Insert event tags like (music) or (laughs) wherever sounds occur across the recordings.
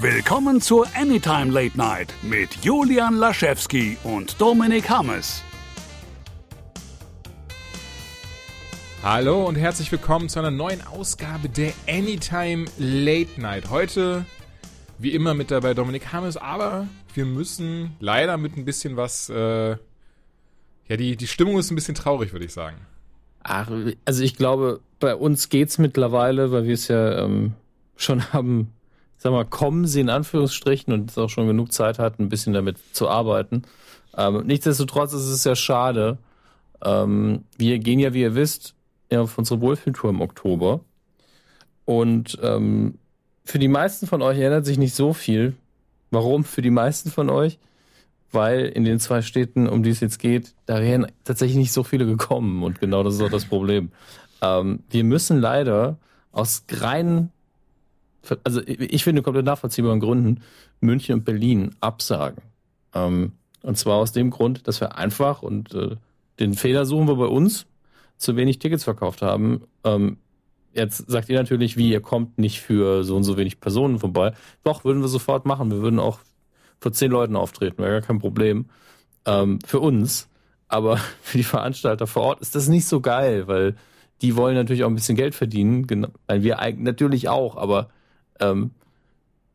Willkommen zur Anytime Late Night mit Julian Laschewski und Dominik Hammes. Hallo und herzlich willkommen zu einer neuen Ausgabe der Anytime Late Night. Heute, wie immer, mit dabei Dominik Hammes, aber wir müssen leider mit ein bisschen was. Äh, ja, die, die Stimmung ist ein bisschen traurig, würde ich sagen. Ach, also ich glaube, bei uns geht's mittlerweile, weil wir es ja ähm, schon haben sag mal, kommen sie in Anführungsstrichen und es auch schon genug Zeit hat, ein bisschen damit zu arbeiten. Ähm, nichtsdestotrotz ist es ja schade. Ähm, wir gehen ja, wie ihr wisst, auf unsere Wohlfühltour im Oktober. Und ähm, für die meisten von euch ändert sich nicht so viel. Warum? Für die meisten von euch? Weil in den zwei Städten, um die es jetzt geht, da wären tatsächlich nicht so viele gekommen. Und genau das ist auch das Problem. Ähm, wir müssen leider aus reinen also ich finde komplett nachvollziehbaren Gründen München und Berlin absagen. Ähm, und zwar aus dem Grund, dass wir einfach, und äh, den Fehler suchen wir bei uns, zu wenig Tickets verkauft haben. Ähm, jetzt sagt ihr natürlich, wie, ihr kommt nicht für so und so wenig Personen vorbei. Doch, würden wir sofort machen. Wir würden auch für zehn Leuten auftreten, wäre gar kein Problem. Ähm, für uns. Aber (laughs) für die Veranstalter vor Ort ist das nicht so geil, weil die wollen natürlich auch ein bisschen Geld verdienen. Genau, weil wir natürlich auch, aber ähm,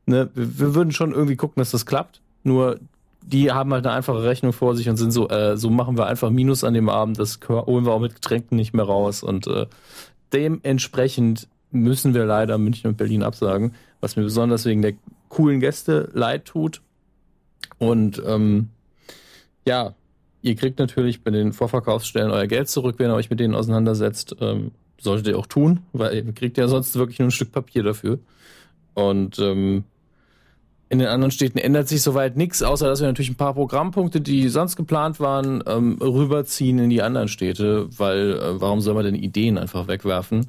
ne, wir, würden schon irgendwie gucken, dass das klappt. Nur die haben halt eine einfache Rechnung vor sich und sind so, äh, so machen wir einfach Minus an dem Abend, das holen wir auch mit Getränken nicht mehr raus. Und äh, dementsprechend müssen wir leider München und Berlin absagen, was mir besonders wegen der coolen Gäste leid tut. Und ähm, ja, ihr kriegt natürlich bei den Vorverkaufsstellen euer Geld zurück, wenn ihr euch mit denen auseinandersetzt. Ähm, solltet ihr auch tun, weil ihr kriegt ja sonst wirklich nur ein Stück Papier dafür. Und ähm, in den anderen Städten ändert sich soweit nichts, außer dass wir natürlich ein paar Programmpunkte, die sonst geplant waren, ähm, rüberziehen in die anderen Städte, weil äh, warum soll man denn Ideen einfach wegwerfen?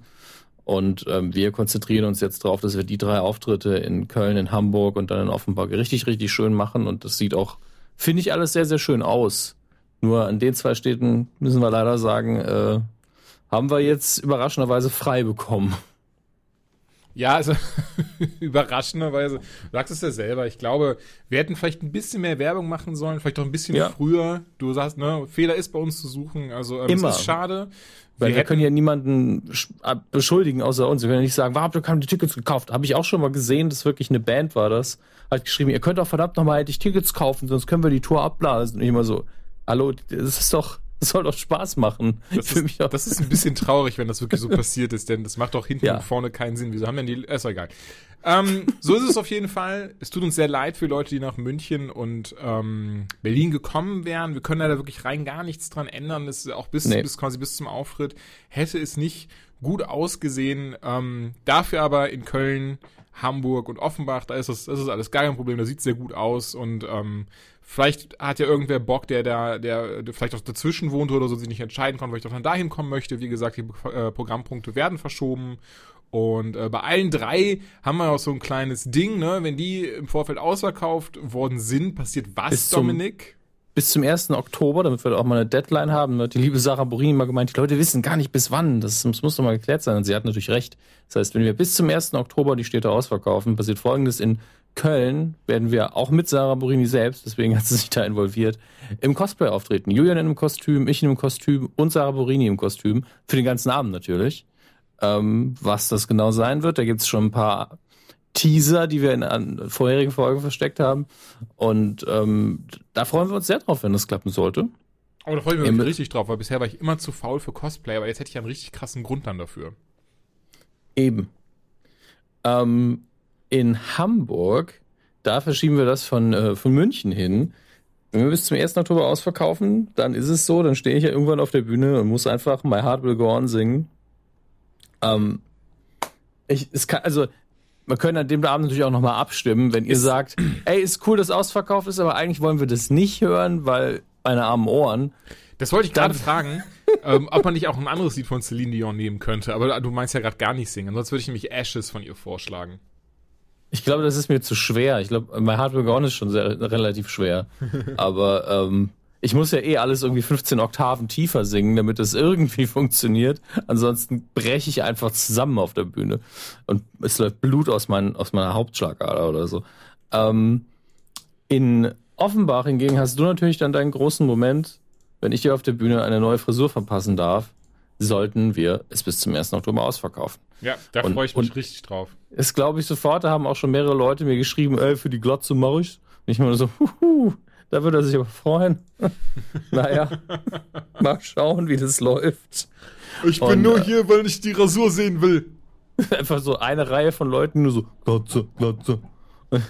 Und ähm, wir konzentrieren uns jetzt darauf, dass wir die drei Auftritte in Köln, in Hamburg und dann in Offenbach richtig, richtig schön machen. Und das sieht auch, finde ich, alles sehr, sehr schön aus. Nur an den zwei Städten müssen wir leider sagen, äh, haben wir jetzt überraschenderweise frei bekommen. Ja, also (laughs) überraschenderweise, du sagst es ja selber, ich glaube, wir hätten vielleicht ein bisschen mehr Werbung machen sollen, vielleicht auch ein bisschen ja. früher. Du sagst, ne, Fehler ist bei uns zu suchen, also ähm, Immer. es ist schade. Weil wir, wir können ja niemanden beschuldigen außer uns. Wir können ja nicht sagen, warum habt ihr keine Tickets gekauft? Habe ich auch schon mal gesehen, dass wirklich eine Band war das. Hat geschrieben, ihr könnt doch verdammt nochmal endlich Tickets kaufen, sonst können wir die Tour abblasen. Und ich immer so, hallo, das ist doch, das soll doch Spaß machen. Das ist, das ist, ein bisschen traurig, wenn das wirklich so (laughs) passiert ist, denn das macht doch hinten ja. und vorne keinen Sinn. Wieso haben denn die. Ist doch egal. Ähm, so ist es auf jeden Fall. Es tut uns sehr leid für Leute, die nach München und ähm, Berlin gekommen wären. Wir können da wirklich rein gar nichts dran ändern. Das ist auch bis, nee. bis quasi bis zum Auftritt hätte es nicht gut ausgesehen. Ähm, dafür aber in Köln, Hamburg und Offenbach, da ist das, das ist alles gar kein Problem. Da sieht es sehr gut aus und ähm, Vielleicht hat ja irgendwer Bock, der da, der, der vielleicht auch dazwischen wohnt oder so, sich nicht entscheiden kann, weil ich doch dann dahin kommen möchte. Wie gesagt, die äh, Programmpunkte werden verschoben. Und äh, bei allen drei haben wir auch so ein kleines Ding, ne? Wenn die im Vorfeld ausverkauft worden sind, passiert was, bis Dominik? Zum, bis zum 1. Oktober, damit wir auch mal eine Deadline haben. Ne? Die liebe Sarah Borini mal gemeint, die Leute wissen gar nicht bis wann. Das, das muss doch mal geklärt sein. Und sie hat natürlich recht. Das heißt, wenn wir bis zum 1. Oktober die Städte ausverkaufen, passiert folgendes in Köln werden wir auch mit Sarah Borini selbst, deswegen hat sie sich da involviert, im Cosplay auftreten. Julian in einem Kostüm, ich in einem Kostüm und Sarah Borini im Kostüm. Für den ganzen Abend natürlich. Ähm, was das genau sein wird, da gibt es schon ein paar Teaser, die wir in an vorherigen Folgen versteckt haben. Und ähm, da freuen wir uns sehr drauf, wenn das klappen sollte. Aber da freue ich mich Im, richtig drauf, weil bisher war ich immer zu faul für Cosplay, aber jetzt hätte ich einen richtig krassen Grund dann dafür. Eben. Ähm, in Hamburg, da verschieben wir das von, äh, von München hin. Wenn wir bis zum 1. Oktober ausverkaufen, dann ist es so, dann stehe ich ja irgendwann auf der Bühne und muss einfach My Heart Will Go On singen. Ähm, ich, es kann, also, wir können an dem Abend natürlich auch nochmal abstimmen, wenn ihr ist, sagt, ey, ist cool, dass ausverkauft ist, aber eigentlich wollen wir das nicht hören, weil meine armen Ohren. Das wollte ich gerade fragen, ähm, ob man nicht auch ein anderes Lied von Celine Dion nehmen könnte, aber du meinst ja gerade gar nicht singen, sonst würde ich nämlich Ashes von ihr vorschlagen. Ich glaube, das ist mir zu schwer. Ich glaube, My Heart Will Go On ist schon sehr, relativ schwer. (laughs) Aber ähm, Ich muss ja eh alles irgendwie 15 Oktaven tiefer singen, damit es irgendwie (laughs) funktioniert. Ansonsten breche ich einfach zusammen auf der Bühne und es läuft Blut aus, mein, aus meiner Hauptschlagader oder so. Ähm, in Offenbach hingegen hast du natürlich dann deinen großen Moment, wenn ich dir auf der Bühne eine neue Frisur verpassen darf, sollten wir es bis zum 1. Oktober ausverkaufen. Ja, da freue ich mich richtig drauf. Das glaube ich sofort, da haben auch schon mehrere Leute mir geschrieben, ey, für die Glotze mache ich's. Und ich meine so, huhu, da würde er sich aber freuen. (laughs) naja, (laughs) mal schauen, wie das läuft. Ich bin Und, nur äh, hier, weil ich die Rasur sehen will. (laughs) Einfach so eine Reihe von Leuten, nur so, Glotze, Glotze.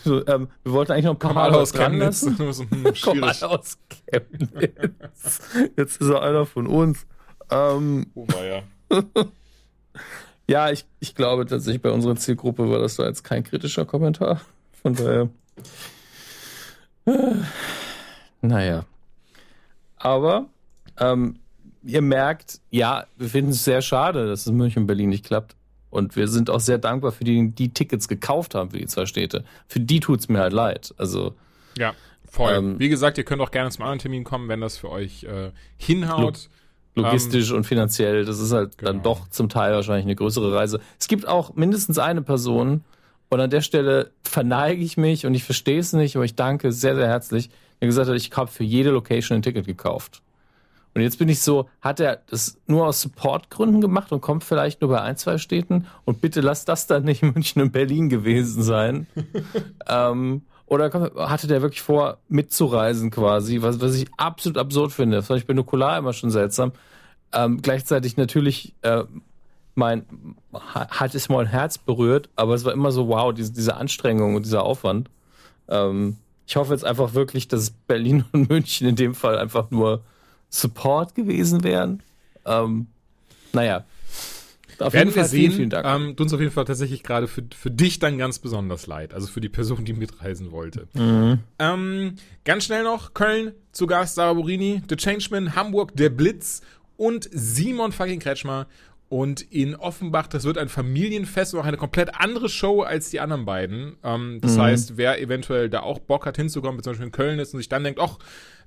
So, ähm, wir wollten eigentlich noch ein paar Mal aus Chemnitz. hm, schwierig. aus Chemnitz. Jetzt ist er einer von uns. Ähm, oh, war ja. Ja, ich, ich glaube tatsächlich, bei unserer Zielgruppe war das da jetzt kein kritischer Kommentar. Von daher. Äh, naja. Aber ähm, ihr merkt, ja, wir finden es sehr schade, dass es in München und Berlin nicht klappt. Und wir sind auch sehr dankbar für die, die Tickets gekauft haben für die zwei Städte. Für die tut's mir halt leid. Also. Ja, voll. Ähm, Wie gesagt, ihr könnt auch gerne zum anderen Termin kommen, wenn das für euch äh, hinhaut. Logistisch ähm, und finanziell, das ist halt genau. dann doch zum Teil wahrscheinlich eine größere Reise. Es gibt auch mindestens eine Person, und an der Stelle verneige ich mich und ich verstehe es nicht, aber ich danke sehr, sehr herzlich, der gesagt hat, ich habe für jede Location ein Ticket gekauft. Und jetzt bin ich so, hat er das nur aus Supportgründen gemacht und kommt vielleicht nur bei ein, zwei Städten? Und bitte lass das dann nicht München und Berlin gewesen sein. (laughs) ähm, oder hatte der wirklich vor, mitzureisen quasi, was, was ich absolut absurd finde. Das fand ich bei Nukular immer schon seltsam. Ähm, gleichzeitig natürlich äh, mein, hat es mein Herz berührt, aber es war immer so, wow, diese, diese Anstrengung und dieser Aufwand. Ähm, ich hoffe jetzt einfach wirklich, dass Berlin (laughs) und München in dem Fall einfach nur Support gewesen wären. Ähm, naja. Auf Werden jeden Fall wir sehen, vielen, vielen Dank. Ähm, tut uns auf jeden Fall tatsächlich gerade für, für dich dann ganz besonders leid. Also für die Person, die mitreisen wollte. Mhm. Ähm, ganz schnell noch, Köln zu Gast, Sarah Burini, The Changeman, Hamburg, Der Blitz und Simon fucking Kretschmer. Und in Offenbach, das wird ein Familienfest und auch eine komplett andere Show als die anderen beiden. Ähm, das mhm. heißt, wer eventuell da auch Bock hat hinzukommen, zum Beispiel in Köln ist und sich dann denkt, ach,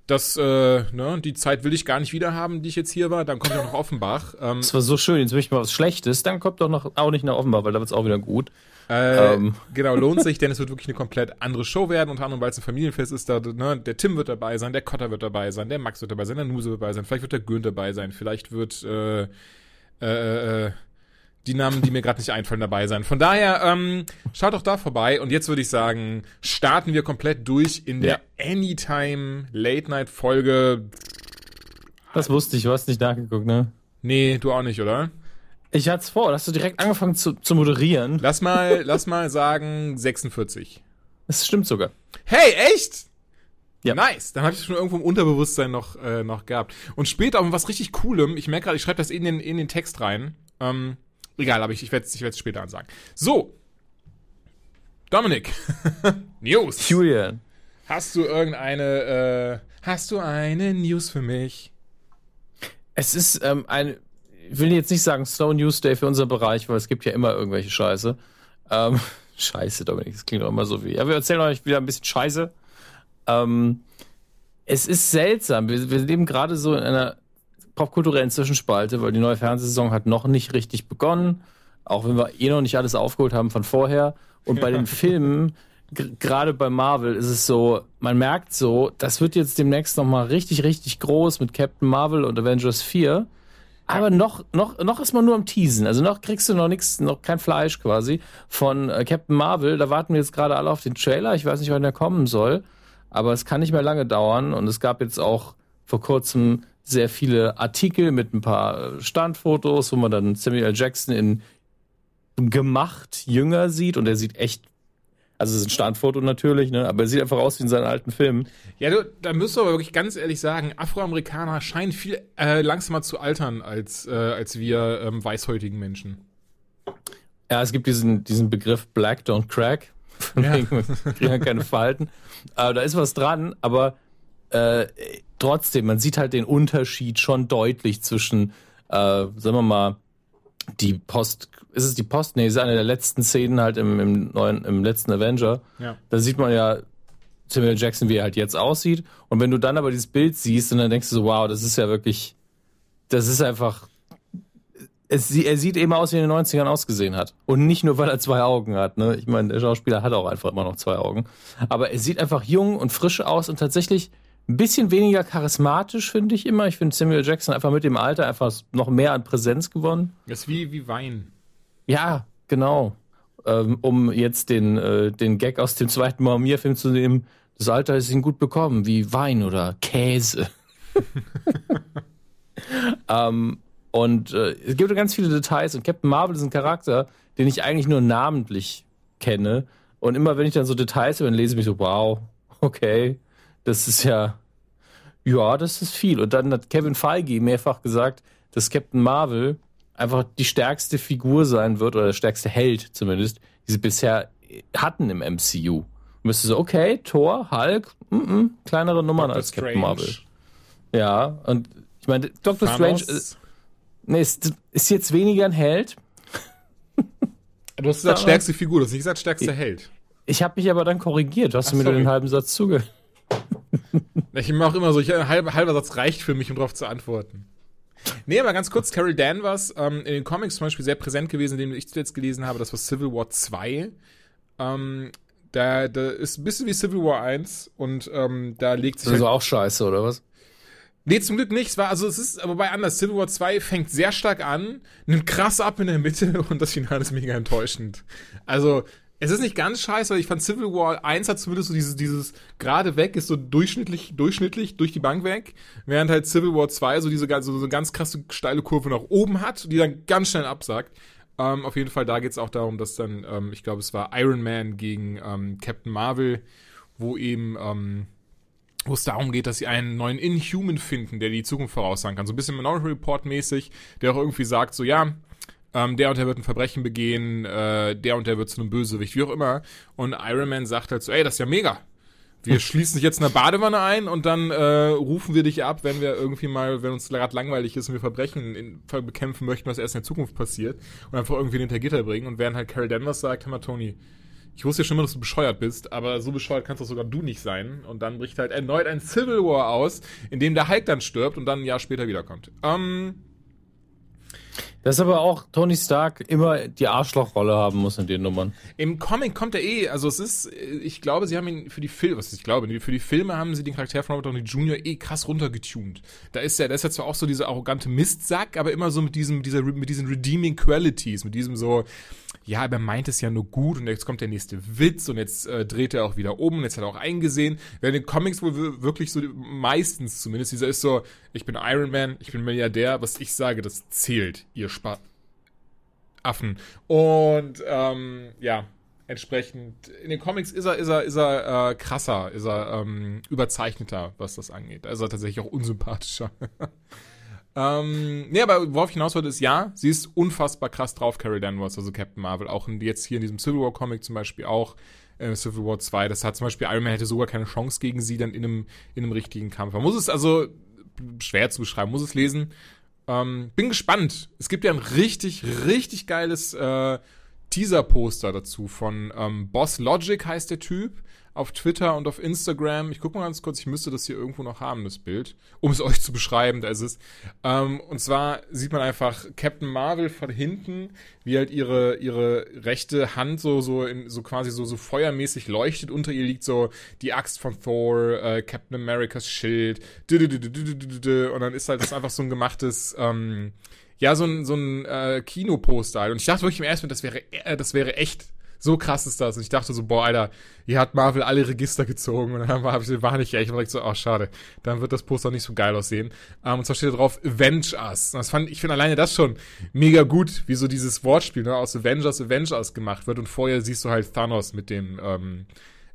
das, äh, ne, die Zeit will ich gar nicht wieder haben, die ich jetzt hier war. Dann kommt auch noch Offenbach. (laughs) Ähm, das war so schön. Jetzt möchte ich mal was Schlechtes. Dann kommt doch noch auch nicht nach Offenbach, weil da wird's auch wieder gut. Äh, ähm. Genau, lohnt sich, (laughs) denn es wird wirklich eine komplett andere Show werden. Unter anderem, weil es ein Familienfest ist. Da, ne, der Tim wird dabei sein, der Kotter wird dabei sein, der Max wird dabei sein, der Nuse wird dabei sein. Vielleicht wird der Günther dabei sein. Vielleicht wird äh, äh, äh, die Namen, die mir gerade nicht einfallen, dabei sein. Von daher, ähm, schaut doch da vorbei. Und jetzt würde ich sagen, starten wir komplett durch in der ja. Anytime Late Night Folge. Das wusste ich, du hast nicht nachgeguckt, ne? Nee, du auch nicht, oder? Ich hatte es vor, hast du direkt angefangen zu, zu moderieren. Lass mal, lass mal sagen 46. Das stimmt sogar. Hey, echt? Ja. Nice. Dann habe ich es schon irgendwo im Unterbewusstsein noch, äh, noch gehabt. Und später um was richtig Coolem, ich merke gerade, ich schreibe das in den, in den Text rein. Ähm, Egal, aber ich, ich werde es ich später ansagen. So. Dominik. (laughs) News. Julian. Hast du irgendeine, äh, hast du eine News für mich? Es ist ähm, ein, ich will jetzt nicht sagen Slow News Day für unser Bereich, weil es gibt ja immer irgendwelche Scheiße. Ähm, (laughs) Scheiße, Dominik, das klingt doch immer so wie. Ja, wir erzählen euch wieder ein bisschen Scheiße. Ähm, es ist seltsam. Wir, wir leben gerade so in einer popkulturellen Zwischenspalte, weil die neue Fernsehsaison hat noch nicht richtig begonnen, auch wenn wir eh noch nicht alles aufgeholt haben von vorher. Und bei den (laughs) Filmen, gerade bei Marvel, ist es so, man merkt so, das wird jetzt demnächst nochmal richtig, richtig groß mit Captain Marvel und Avengers 4. Aber noch, noch, noch ist man nur am Teasen. Also noch kriegst du noch nichts, noch kein Fleisch quasi von äh, Captain Marvel. Da warten wir jetzt gerade alle auf den Trailer. Ich weiß nicht, wann der kommen soll. Aber es kann nicht mehr lange dauern. Und es gab jetzt auch vor kurzem sehr viele Artikel mit ein paar Standfotos, wo man dann Samuel L. Jackson in gemacht jünger sieht und er sieht echt also es ist ein Standfoto natürlich, ne? aber er sieht einfach aus wie in seinen alten Filmen. Ja, du, da müsst du aber wirklich ganz ehrlich sagen, Afroamerikaner scheinen viel äh, langsamer zu altern als, äh, als wir ähm, weißhäutigen Menschen. Ja, es gibt diesen, diesen Begriff Black Don't Crack. Von ja. (laughs) wegen, keine Falten. Äh, da ist was dran, aber äh, trotzdem, man sieht halt den Unterschied schon deutlich zwischen, äh, sagen wir mal, die Post, ist es die Post? Nee, ist eine der letzten Szenen halt im, im neuen, im letzten Avenger. Ja. Da sieht man ja Samuel Jackson, wie er halt jetzt aussieht. Und wenn du dann aber dieses Bild siehst und dann denkst du so, wow, das ist ja wirklich, das ist einfach, es, er sieht eben aus, wie er in den 90ern ausgesehen hat. Und nicht nur, weil er zwei Augen hat. Ne? Ich meine, der Schauspieler hat auch einfach immer noch zwei Augen. Aber er sieht einfach jung und frisch aus und tatsächlich ein bisschen weniger charismatisch, finde ich immer. Ich finde Samuel Jackson einfach mit dem Alter einfach noch mehr an Präsenz gewonnen. Das ist wie, wie Wein. Ja, genau. Ähm, um jetzt den, äh, den Gag aus dem zweiten Maumir-Film zu nehmen, das Alter ist ihm gut bekommen, wie Wein oder Käse. (laughs) ähm, und äh, es gibt ganz viele Details und Captain Marvel ist ein Charakter, den ich eigentlich nur namentlich kenne. Und immer wenn ich dann so Details habe, dann lese ich mich so, wow, okay, das ist ja, ja, das ist viel. Und dann hat Kevin Feige mehrfach gesagt, dass Captain Marvel einfach die stärkste Figur sein wird, oder der stärkste Held zumindest, die sie bisher hatten im MCU. Müsste so, okay, Thor, Hulk, mm -mm, kleinere Nummern Doctor als Strange. Captain Marvel. Ja, und ich meine, Doctor Thanos. Strange ist, nee, ist, ist jetzt weniger ein Held. Du hast gesagt, stärkste Figur, du hast nicht gesagt, stärkster Held. Ich habe mich aber dann korrigiert. Hast Ach, du mir nur den halben Satz zugehört? (laughs) Ich mache auch immer so, ich, ein halber, halber Satz reicht für mich, um darauf zu antworten. Nee, aber ganz kurz, Carol Danvers, ähm, in den Comics zum Beispiel sehr präsent gewesen, in denen ich zuletzt gelesen habe, das war Civil War 2. Ähm, da, da ist ein bisschen wie Civil War 1 und ähm, da legt sich. Das ist halt, auch scheiße, oder was? Nee, zum Glück nicht. Es war, also es ist aber bei anders. Civil War 2 fängt sehr stark an, nimmt krass ab in der Mitte (laughs) und das Finale ist mega enttäuschend. Also, es ist nicht ganz scheiße, weil ich fand Civil War 1 hat zumindest so dieses, dieses gerade weg, ist so durchschnittlich, durchschnittlich durch die Bank weg, während halt Civil War 2 so diese so, so ganz krasse steile Kurve nach oben hat, die dann ganz schnell absagt. Ähm, auf jeden Fall, da geht es auch darum, dass dann, ähm, ich glaube, es war Iron Man gegen ähm, Captain Marvel, wo eben, ähm, wo es darum geht, dass sie einen neuen Inhuman finden, der die Zukunft voraussagen kann. So ein bisschen Minority Report mäßig, der auch irgendwie sagt, so ja, ähm, der und der wird ein Verbrechen begehen, äh, der und der wird zu einem Bösewicht, wie auch immer. Und Iron Man sagt halt so, ey, das ist ja mega. Wir (laughs) schließen dich jetzt in der Badewanne ein und dann äh, rufen wir dich ab, wenn wir irgendwie mal, wenn uns gerade langweilig ist und wir Verbrechen in, bekämpfen möchten, was erst in der Zukunft passiert und einfach irgendwie hinter Gitter bringen. Und während halt Carol Danvers sagt, hör mal, Tony, ich wusste ja schon immer, dass du bescheuert bist, aber so bescheuert kannst doch sogar du nicht sein. Und dann bricht halt erneut ein Civil War aus, in dem der Hulk dann stirbt und dann ein Jahr später wiederkommt. Ähm, dass aber auch Tony Stark immer die Arschlochrolle haben muss in den Nummern. Im Comic kommt er eh, also es ist, ich glaube, sie haben ihn für die Filme, was ich glaube, für die Filme haben sie den Charakter von Robert Downey Jr. eh krass runtergetuned. Da ist ja, da ist ja zwar auch so dieser arrogante Mistsack, aber immer so mit diesem, dieser, mit diesen redeeming Qualities, mit diesem so, ja, aber er meint es ja nur gut und jetzt kommt der nächste Witz und jetzt äh, dreht er auch wieder um und jetzt hat er auch eingesehen. Während in Comics wohl wirklich so, meistens zumindest, dieser ist so, ich bin Iron Man, ich bin Milliardär, was ich sage, das zählt, ihr Spart. Affen. Und ähm, ja, entsprechend in den Comics ist er ist er ist er äh, krasser, ist er ähm, überzeichneter, was das angeht. Also tatsächlich auch unsympathischer. (laughs) Ähm, nee, aber worauf ich hinaus wollte, ist ja, sie ist unfassbar krass drauf, Carol Danvers, also Captain Marvel. Auch in, jetzt hier in diesem Civil War Comic zum Beispiel auch, äh, Civil War 2, das hat zum Beispiel Iron Man hätte sogar keine Chance gegen sie dann in einem, in einem richtigen Kampf. Man muss es also, schwer zu beschreiben, muss es lesen. Ähm, bin gespannt. Es gibt ja ein richtig, richtig geiles äh, Teaser-Poster dazu von ähm, Boss Logic heißt der Typ auf Twitter und auf Instagram. Ich gucke mal ganz kurz, ich müsste das hier irgendwo noch haben, das Bild, um es (laughs) euch zu beschreiben, da ist es. Ähm, und zwar sieht man einfach Captain Marvel von hinten, wie halt ihre, ihre rechte Hand so, so, in, so quasi so, so feuermäßig leuchtet. Unter ihr liegt so die Axt von Thor, äh, Captain Americas Schild, und dann ist halt das einfach so ein gemachtes, ähm, ja, so ein, so ein äh, Kinoposter halt. Und ich dachte wirklich im ersten Moment, das wäre, äh, das wäre echt so krass ist das. Und ich dachte so, boah, Alter, hier hat Marvel alle Register gezogen. Und dann war ich, war nicht echt. Und ich so, oh, schade. Dann wird das Poster nicht so geil aussehen. Ähm, und zwar steht da drauf, Avenge Us. Und das fand, ich finde alleine das schon mega gut, wie so dieses Wortspiel ne, aus Avengers Avenge Us gemacht wird. Und vorher siehst du halt Thanos mit dem, ähm,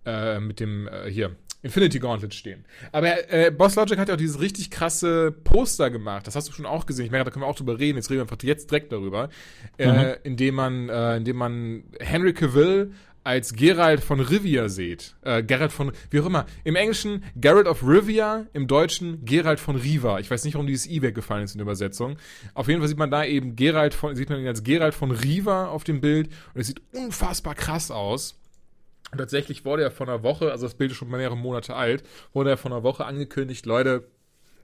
äh, mit dem, äh, hier, Infinity Gauntlet stehen. Aber äh, Boss Logic hat ja auch dieses richtig krasse Poster gemacht. Das hast du schon auch gesehen. Ich merke, da können wir auch drüber reden. Jetzt reden wir einfach jetzt direkt darüber. Äh, mhm. Indem man, äh, indem man Henry Cavill als Geralt von Rivia seht. Äh, Geralt von, wie auch immer. Im Englischen Geralt of Rivia, im Deutschen Geralt von Riva. Ich weiß nicht, warum dieses I weggefallen ist in der Übersetzung. Auf jeden Fall sieht man da eben Geralt von, sieht man ihn als Geralt von Riva auf dem Bild und es sieht unfassbar krass aus. Und tatsächlich wurde er vor einer Woche, also das Bild ist schon mehrere Monate alt, wurde er vor einer Woche angekündigt, Leute,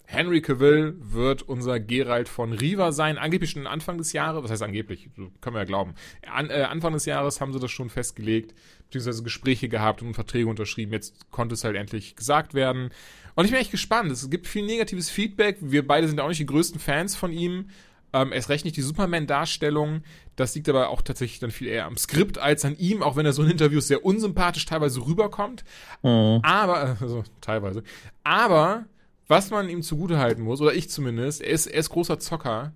Henry Cavill wird unser Geralt von Riva sein, angeblich schon Anfang des Jahres, was heißt angeblich, können wir ja glauben. An, äh, Anfang des Jahres haben sie das schon festgelegt, beziehungsweise Gespräche gehabt und Verträge unterschrieben. Jetzt konnte es halt endlich gesagt werden. Und ich bin echt gespannt. Es gibt viel negatives Feedback. Wir beide sind auch nicht die größten Fans von ihm. Ähm, erst recht nicht die Superman-Darstellung. Das liegt aber auch tatsächlich dann viel eher am Skript als an ihm, auch wenn er so in Interviews sehr unsympathisch teilweise rüberkommt. Mhm. Aber, also teilweise. Aber, was man ihm zugutehalten muss, oder ich zumindest, er ist, er ist großer Zocker.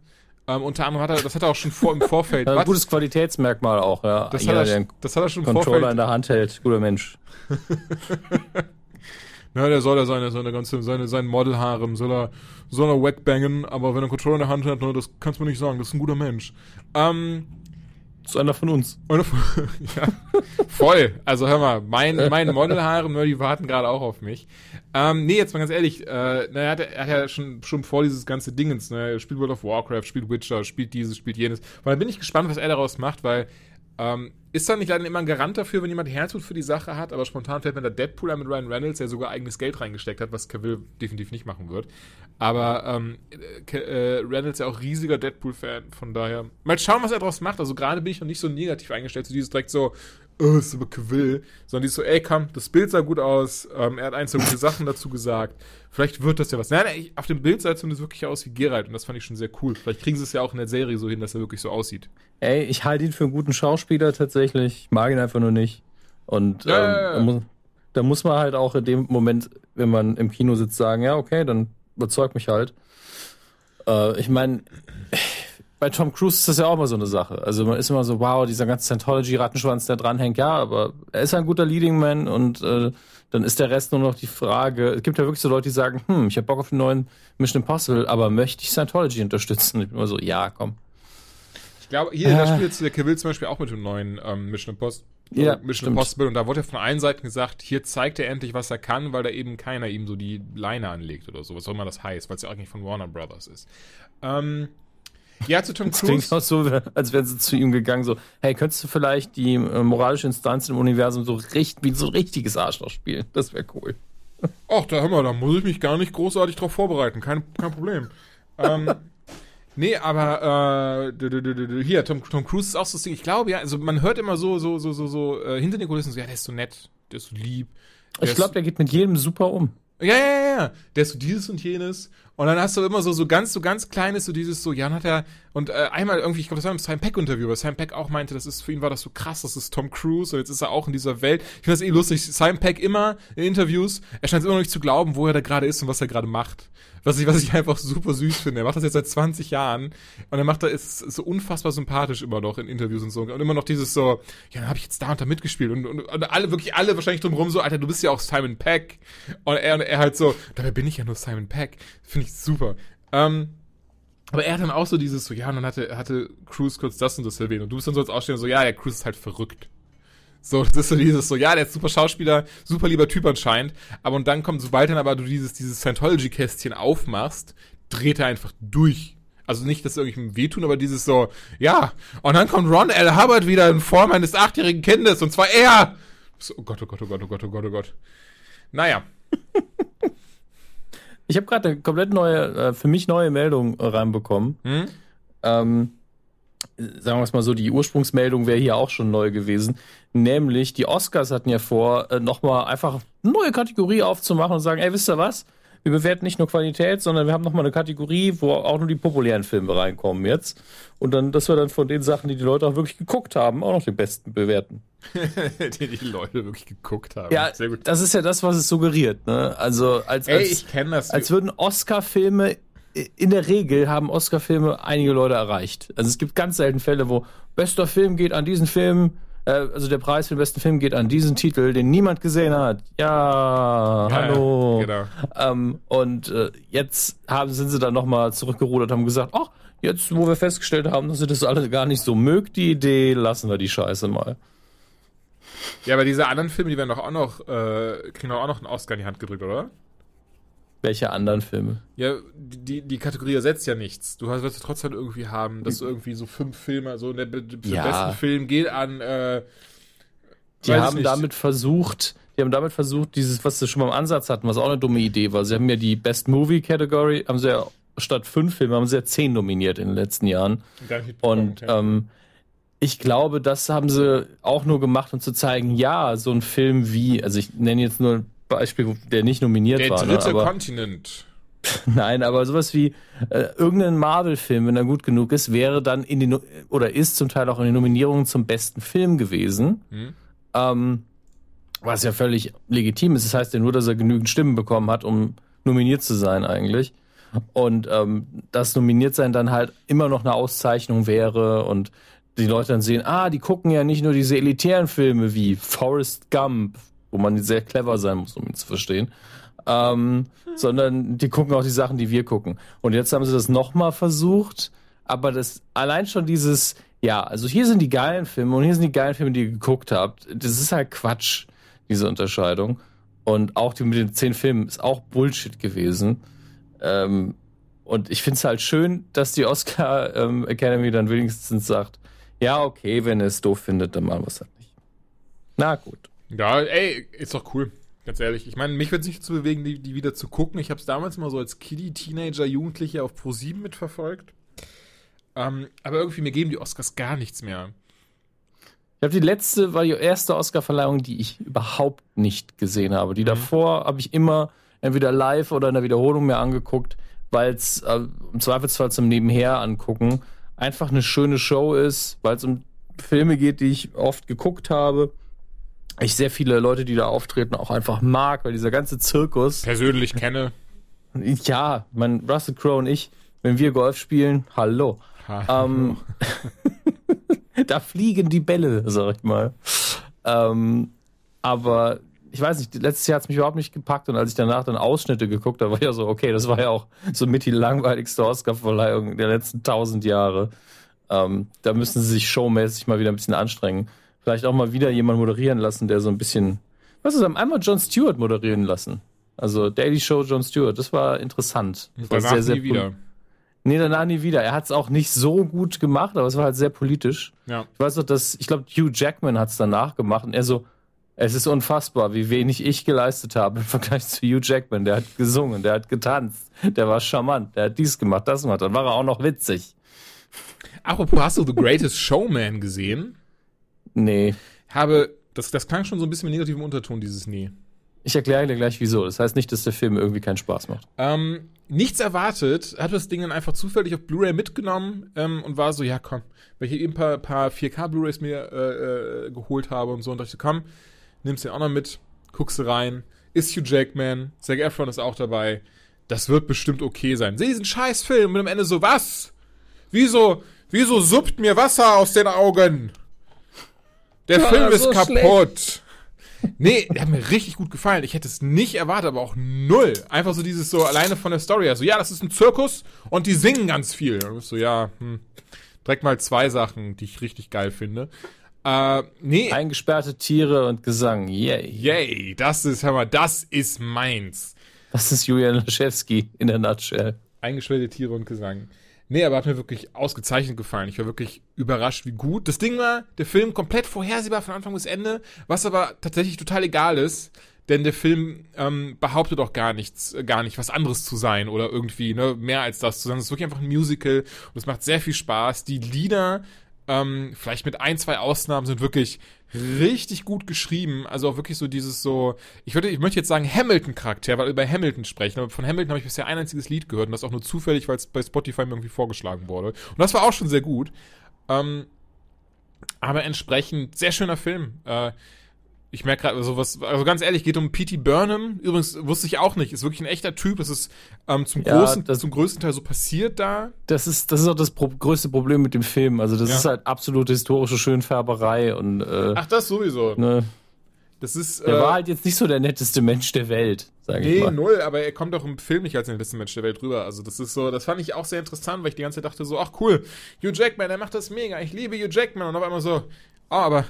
Ähm, unter anderem hat er, das hat er auch schon vor, im Vorfeld. (laughs) ein gutes Qualitätsmerkmal auch, ja. Das, hat er, das hat er schon im Vorfeld. Controller in der Hand hält, guter Mensch. (laughs) Ja, der soll ja seine, seine ganze, seine, sein Modelharem, soll er, soll er wegbangen, aber wenn er Controller in der Hand hat, ne, das kannst du mir nicht sagen, das ist ein guter Mensch. Ähm, das ist einer von uns. Einer von, (laughs) ja, voll. Also hör mal, mein, mein Modelhaare, ne, die warten gerade auch auf mich. Ähm, nee, jetzt mal ganz ehrlich, äh, na, er, hat, er hat ja schon, schon vor dieses ganze Dingens, ne, er spielt World of Warcraft, spielt Witcher, spielt dieses, spielt jenes. Weil dann bin ich gespannt, was er daraus macht, weil ähm, ist da nicht leider immer ein Garant dafür, wenn jemand Herzblut für die Sache hat, aber spontan fällt mir der Deadpool mit Ryan Reynolds, der sogar eigenes Geld reingesteckt hat, was Cavill definitiv nicht machen wird. Aber ähm, äh, Reynolds ist ja auch riesiger Deadpool-Fan, von daher mal schauen, was er daraus macht. Also gerade bin ich noch nicht so negativ eingestellt, so dieses direkt so, oh, ist aber Cavill, sondern dieses so, ey, komm, das Bild sah gut aus, ähm, er hat ein, zwei gute Sachen dazu gesagt, vielleicht wird das ja was. Nein, nein, auf dem Bild sah es zumindest wirklich aus wie Geralt und das fand ich schon sehr cool. Vielleicht kriegen sie es ja auch in der Serie so hin, dass er wirklich so aussieht. Ey, ich halte ihn für einen guten Schauspieler tatsächlich. Ich mag ihn einfach nur nicht. Und ja, ähm, ja, ja. Da, muss, da, muss, man halt auch in dem Moment, wenn man im Kino sitzt, sagen, ja, okay, dann überzeugt mich halt. Äh, ich meine, bei Tom Cruise ist das ja auch immer so eine Sache. Also man ist immer so, wow, dieser ganze Scientology-Rattenschwanz, der dranhängt, ja, aber er ist ein guter Leading Man und äh, dann ist der Rest nur noch die Frage. Es gibt ja wirklich so Leute, die sagen, hm, ich habe Bock auf einen neuen Mission Impossible, aber möchte ich Scientology unterstützen? Ich bin immer so, ja, komm. Ich glaube, hier, äh. da spielt jetzt der Cavill zum Beispiel auch mit dem neuen ähm, Mission Impossible. Ja, Mission stimmt. Impossible. Und da wurde ja von allen Seiten gesagt, hier zeigt er endlich, was er kann, weil da eben keiner ihm so die Leine anlegt oder so, was auch immer das heißt, weil es ja eigentlich von Warner Brothers ist. Ähm, ja, zu Tom Cruise. (laughs) Das klingt auch so, als wären sie zu ihm gegangen, so, hey, könntest du vielleicht die äh, moralische Instanz im Universum so richtig, wie so ein richtiges Arschloch spielen? Das wäre cool. (laughs) Ach, da hör mal, da muss ich mich gar nicht großartig drauf vorbereiten. Kein, kein Problem. ähm, (laughs) Nee, aber äh, hier, Tom, Tom Cruise ist auch so das Ding. Ich glaube, ja, also man hört immer so, so, so, so, so äh, hinter den Kulissen so, ja, der ist so nett, der ist so lieb. Ich glaube, der geht mit jedem super um. Ja, ja, ja, ja. Der ist so dieses und jenes. Und dann hast du immer so, so ganz, so ganz kleines, so dieses, so, ja, dann hat er, und äh, einmal irgendwie, ich glaube, das war im Sam Peck-Interview, weil Sam Peck auch meinte, das ist, für ihn war das so krass, das ist Tom Cruise, und jetzt ist er auch in dieser Welt. Ich finde das eh lustig, Sam Peck immer in Interviews, er scheint immer noch nicht zu glauben, wo er da gerade ist und was er gerade macht. Was ich, was ich einfach super süß finde. Er macht das jetzt seit 20 Jahren und er macht da ist so unfassbar sympathisch immer noch in Interviews und so. Und immer noch dieses so, ja, dann habe ich jetzt da und da mitgespielt. Und, und, und alle, wirklich alle wahrscheinlich drumherum so, Alter, du bist ja auch Simon Peck. Und er, und er halt so, dabei bin ich ja nur Simon Peck. Finde ich super. Ähm, aber er hat dann auch so dieses so, ja, und dann hatte, hatte Cruz kurz das und das erwähnt. Und du bist dann so als Aussteller so, ja, der Cruz ist halt verrückt. So, das ist so dieses so, ja, der ist super Schauspieler, super lieber Typ anscheinend. Aber und dann kommt, sobald dann aber du dieses, dieses Scientology-Kästchen aufmachst, dreht er einfach durch. Also nicht, dass irgendwelchem wehtun, aber dieses so, ja, und dann kommt Ron L. Hubbard wieder in Form eines achtjährigen Kindes, und zwar er! So, oh Gott, oh Gott, oh Gott, oh Gott, oh Gott, oh Gott. Naja. (laughs) Ich habe gerade eine komplett neue, äh, für mich neue Meldung reinbekommen. Hm? Ähm, sagen wir es mal so, die Ursprungsmeldung wäre hier auch schon neu gewesen. Nämlich, die Oscars hatten ja vor, äh, nochmal einfach eine neue Kategorie aufzumachen und sagen, ey, wisst ihr was? Wir bewerten nicht nur Qualität, sondern wir haben nochmal eine Kategorie, wo auch nur die populären Filme reinkommen jetzt. Und dann, dass wir dann von den Sachen, die die Leute auch wirklich geguckt haben, auch noch den besten bewerten. (laughs) die die Leute wirklich geguckt haben. Ja, das ist ja das, was es suggeriert. Ne? Also als, Ey, als, ich kenne das. Als würden Oscar-Filme in der Regel haben Oscar-Filme einige Leute erreicht. Also es gibt ganz selten Fälle, wo bester Film geht an diesen Film, äh, also der Preis für den besten Film geht an diesen Titel, den niemand gesehen hat. Ja, ja hallo. Genau. Ähm, und äh, jetzt haben, sind sie dann nochmal zurückgerudert, haben gesagt, ach, jetzt, wo wir festgestellt haben, dass ihr das alle gar nicht so mögt, die Idee, lassen wir die Scheiße mal. Ja, aber diese anderen Filme, die werden doch auch noch, äh, kriegen doch auch noch einen Oscar in die Hand gedrückt, oder? Welche anderen Filme? Ja, die, die Kategorie ersetzt ja nichts. Du wirst trotzdem irgendwie haben, dass du irgendwie so fünf Filme, so der, der ja. besten Film geht an, äh, Die haben damit versucht, die haben damit versucht, dieses, was sie schon mal im Ansatz hatten, was auch eine dumme Idee war. Sie haben ja die Best Movie Category, haben sie ja statt fünf Filme, haben sie ja zehn nominiert in den letzten Jahren. Und ähm, ich glaube, das haben sie auch nur gemacht, um zu zeigen, ja, so ein Film wie, also ich nenne jetzt nur Beispiel, der nicht nominiert der war. Der dritte ne, Kontinent. (laughs) Nein, aber sowas wie äh, irgendein Marvel-Film, wenn er gut genug ist, wäre dann in den oder ist zum Teil auch in den Nominierungen zum besten Film gewesen. Hm. Ähm, was ja völlig legitim ist. Das heißt ja nur, dass er genügend Stimmen bekommen hat, um nominiert zu sein eigentlich. Und ähm, das nominiert sein dann halt immer noch eine Auszeichnung wäre und die Leute dann sehen, ah, die gucken ja nicht nur diese elitären Filme wie Forrest Gump, wo man sehr clever sein muss, um ihn zu verstehen, ähm, sondern die gucken auch die Sachen, die wir gucken. Und jetzt haben sie das nochmal versucht, aber das allein schon dieses, ja, also hier sind die geilen Filme und hier sind die geilen Filme, die ihr geguckt habt. Das ist halt Quatsch, diese Unterscheidung. Und auch die mit den zehn Filmen ist auch Bullshit gewesen. Ähm, und ich finde es halt schön, dass die Oscar ähm, Academy dann wenigstens sagt, ja, okay, wenn ihr es doof findet, dann machen wir es halt nicht. Na gut. Ja, ey, ist doch cool. Ganz ehrlich. Ich meine, mich wird es nicht zu bewegen, die, die wieder zu gucken. Ich habe es damals mal so als Kiddie, Teenager, Jugendliche auf Pro7 mitverfolgt. Ähm, aber irgendwie, mir geben die Oscars gar nichts mehr. Ich glaube, die letzte war die erste Oscar-Verleihung, die ich überhaupt nicht gesehen habe. Die mhm. davor habe ich immer entweder live oder in der Wiederholung mir angeguckt, weil es äh, im Zweifelsfall zum Nebenher angucken einfach eine schöne Show ist, weil es um Filme geht, die ich oft geguckt habe. Ich sehr viele Leute, die da auftreten, auch einfach mag, weil dieser ganze Zirkus. Persönlich kenne. Ja, mein Russell Crowe und ich, wenn wir Golf spielen, hallo. Ähm, (laughs) da fliegen die Bälle, sag ich mal. Ähm, aber ich weiß nicht, letztes Jahr hat es mich überhaupt nicht gepackt und als ich danach dann Ausschnitte geguckt habe, war ja so, okay, das war ja auch so mit die langweiligste Oscar-Verleihung der letzten tausend Jahre. Ähm, da müssen sie sich showmäßig mal wieder ein bisschen anstrengen. Vielleicht auch mal wieder jemand moderieren lassen, der so ein bisschen, was ist, einmal John Stewart moderieren lassen. Also Daily Show John Stewart, das war interessant. Das danach sehr, sehr nie wieder. Nee, danach nie wieder. Er hat es auch nicht so gut gemacht, aber es war halt sehr politisch. Ja. Ich weiß noch, dass, ich glaube, Hugh Jackman hat es danach gemacht und er so, es ist unfassbar, wie wenig ich geleistet habe im Vergleich zu Hugh Jackman. Der hat gesungen, der hat getanzt, der war charmant, der hat dies gemacht, das gemacht. Dann war er auch noch witzig. Apropos, hast du The Greatest Showman gesehen? Nee. Habe, das, das klang schon so ein bisschen mit negativem Unterton, dieses Nee. Ich erkläre dir gleich wieso. Das heißt nicht, dass der Film irgendwie keinen Spaß macht. Ähm, nichts erwartet, hat das Ding dann einfach zufällig auf Blu-ray mitgenommen ähm, und war so, ja komm, weil ich eben ein paar, paar 4K Blu-rays mir äh, äh, geholt habe und so und dachte, komm, nimmst den auch noch mit, guckst rein, ist Hugh Jackman, Zac Efron ist auch dabei. Das wird bestimmt okay sein. Sieh diesen scheiß Film und am Ende so, was? Wieso, wieso suppt mir Wasser aus den Augen? Der ja, Film ist so kaputt. Schlecht. Nee, der hat mir richtig gut gefallen. Ich hätte es nicht erwartet, aber auch null. Einfach so dieses so alleine von der Story. Also, ja, das ist ein Zirkus und die singen ganz viel. Und so, ja, hm. Direkt mal zwei Sachen, die ich richtig geil finde. Äh, nee. Eingesperrte Tiere und Gesang. Yay. Yay. Das ist, hör mal, das ist meins. Das ist Julian Laschewski in der Nutshell. Eingesperrte Tiere und Gesang. Nee, aber hat mir wirklich ausgezeichnet gefallen. Ich war wirklich überrascht, wie gut. Das Ding war, der Film komplett vorhersehbar von Anfang bis Ende, was aber tatsächlich total egal ist, denn der Film ähm, behauptet auch gar nichts, äh, gar nicht was anderes zu sein oder irgendwie ne, mehr als das zu sein. Es ist wirklich einfach ein Musical und es macht sehr viel Spaß. Die Lieder ähm, vielleicht mit ein, zwei Ausnahmen sind wirklich richtig gut geschrieben. Also auch wirklich so dieses so, ich würde, ich möchte jetzt sagen Hamilton-Charakter, weil wir bei Hamilton sprechen. Aber von Hamilton habe ich bisher ein einziges Lied gehört und das auch nur zufällig, weil es bei Spotify mir irgendwie vorgeschlagen wurde. Und das war auch schon sehr gut. Ähm, aber entsprechend sehr schöner Film. Äh, ich merke gerade, also was, also ganz ehrlich, geht um P.T. Burnham. Übrigens wusste ich auch nicht, ist wirklich ein echter Typ. Das ist ähm, zum, ja, großen, das, zum größten Teil so passiert da. Das ist, das ist auch das pro größte Problem mit dem Film. Also das ja. ist halt absolute historische Schönfärberei und äh, Ach, das sowieso. Ne, das ist. Er äh, war halt jetzt nicht so der netteste Mensch der Welt, sage nee, ich mal. Nee, null, aber er kommt auch im Film nicht als der netteste Mensch der Welt rüber. Also das ist so, das fand ich auch sehr interessant, weil ich die ganze Zeit dachte so, ach cool, Hugh Jackman, der macht das mega, ich liebe Hugh Jackman. Und auf einmal so, oh, aber,